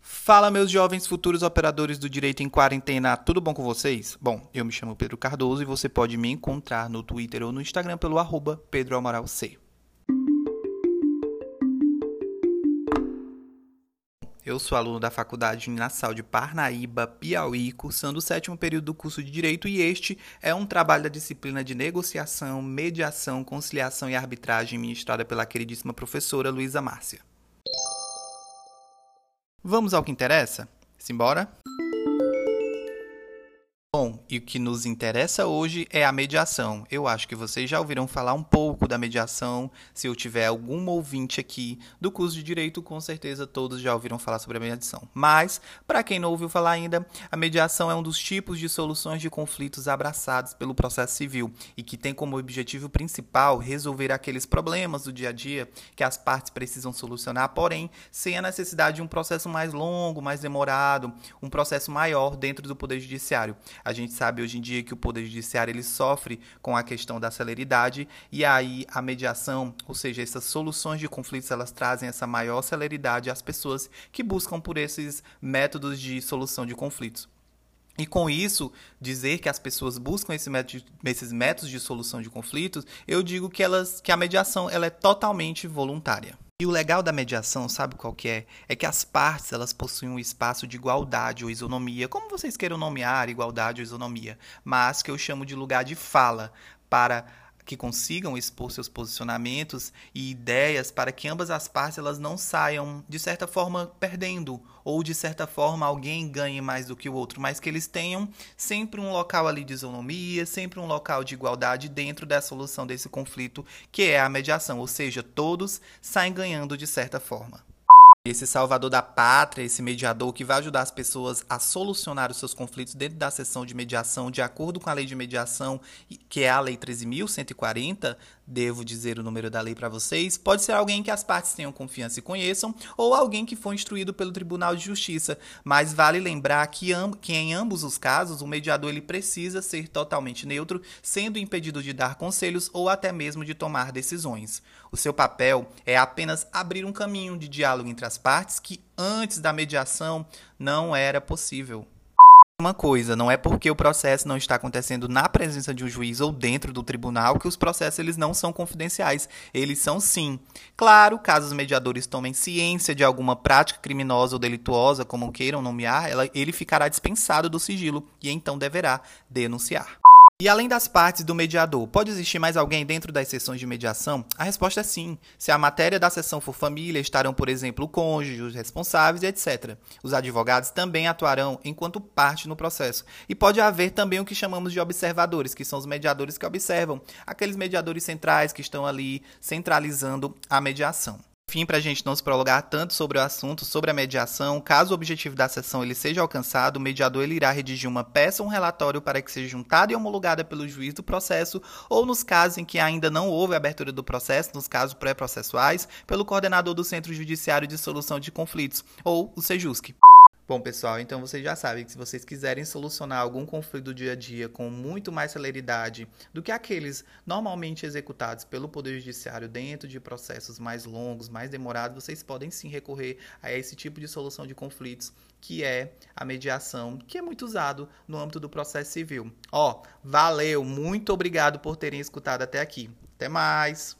Fala, meus jovens futuros operadores do direito em quarentena, tudo bom com vocês? Bom, eu me chamo Pedro Cardoso e você pode me encontrar no Twitter ou no Instagram pelo arroba Pedro Amaral C. Eu sou aluno da Faculdade Nassau de Parnaíba, Piauí, cursando o sétimo período do curso de Direito e este é um trabalho da disciplina de negociação, mediação, conciliação e arbitragem ministrada pela queridíssima professora Luísa Márcia. Vamos ao que interessa? Simbora? E o que nos interessa hoje é a mediação. Eu acho que vocês já ouviram falar um pouco da mediação. Se eu tiver algum ouvinte aqui do curso de direito, com certeza todos já ouviram falar sobre a mediação. Mas, para quem não ouviu falar ainda, a mediação é um dos tipos de soluções de conflitos abraçados pelo processo civil e que tem como objetivo principal resolver aqueles problemas do dia a dia que as partes precisam solucionar, porém, sem a necessidade de um processo mais longo, mais demorado, um processo maior dentro do Poder Judiciário. A gente sabe hoje em dia que o Poder Judiciário ele sofre com a questão da celeridade e aí a mediação, ou seja, essas soluções de conflitos, elas trazem essa maior celeridade às pessoas que buscam por esses métodos de solução de conflitos. E com isso, dizer que as pessoas buscam esse método, esses métodos de solução de conflitos, eu digo que, elas, que a mediação ela é totalmente voluntária. E o legal da mediação, sabe qual que é? É que as partes elas possuem um espaço de igualdade ou isonomia, como vocês queiram nomear igualdade ou isonomia, mas que eu chamo de lugar de fala para que consigam expor seus posicionamentos e ideias para que ambas as partes elas não saiam de certa forma perdendo ou de certa forma alguém ganhe mais do que o outro, mas que eles tenham sempre um local ali de isonomia, sempre um local de igualdade dentro da solução desse conflito, que é a mediação, ou seja, todos saem ganhando de certa forma. Esse salvador da pátria, esse mediador que vai ajudar as pessoas a solucionar os seus conflitos dentro da sessão de mediação, de acordo com a lei de mediação, que é a Lei 13.140, devo dizer o número da lei para vocês, pode ser alguém que as partes tenham confiança e conheçam, ou alguém que foi instruído pelo Tribunal de Justiça. Mas vale lembrar que, que em ambos os casos, o mediador ele precisa ser totalmente neutro, sendo impedido de dar conselhos ou até mesmo de tomar decisões. O seu papel é apenas abrir um caminho de diálogo entre as partes que antes da mediação não era possível uma coisa, não é porque o processo não está acontecendo na presença de um juiz ou dentro do tribunal que os processos eles não são confidenciais. Eles são sim. Claro, caso os mediadores tomem ciência de alguma prática criminosa ou delituosa, como queiram nomear, ela, ele ficará dispensado do sigilo e então deverá denunciar. E além das partes do mediador, pode existir mais alguém dentro das sessões de mediação? A resposta é sim. Se a matéria da sessão for família, estarão, por exemplo, o cônjuge, os responsáveis, etc. Os advogados também atuarão enquanto parte no processo. E pode haver também o que chamamos de observadores, que são os mediadores que observam, aqueles mediadores centrais que estão ali centralizando a mediação. Enfim, para a gente não se prolongar tanto sobre o assunto, sobre a mediação, caso o objetivo da sessão ele seja alcançado, o mediador ele irá redigir uma peça ou um relatório para que seja juntada e homologada pelo juiz do processo, ou nos casos em que ainda não houve abertura do processo, nos casos pré-processuais, pelo coordenador do Centro Judiciário de Solução de Conflitos, ou o SEJUSC. Bom, pessoal, então vocês já sabem que se vocês quiserem solucionar algum conflito do dia a dia com muito mais celeridade do que aqueles normalmente executados pelo Poder Judiciário dentro de processos mais longos, mais demorados, vocês podem sim recorrer a esse tipo de solução de conflitos, que é a mediação, que é muito usado no âmbito do processo civil. Ó, valeu, muito obrigado por terem escutado até aqui. Até mais!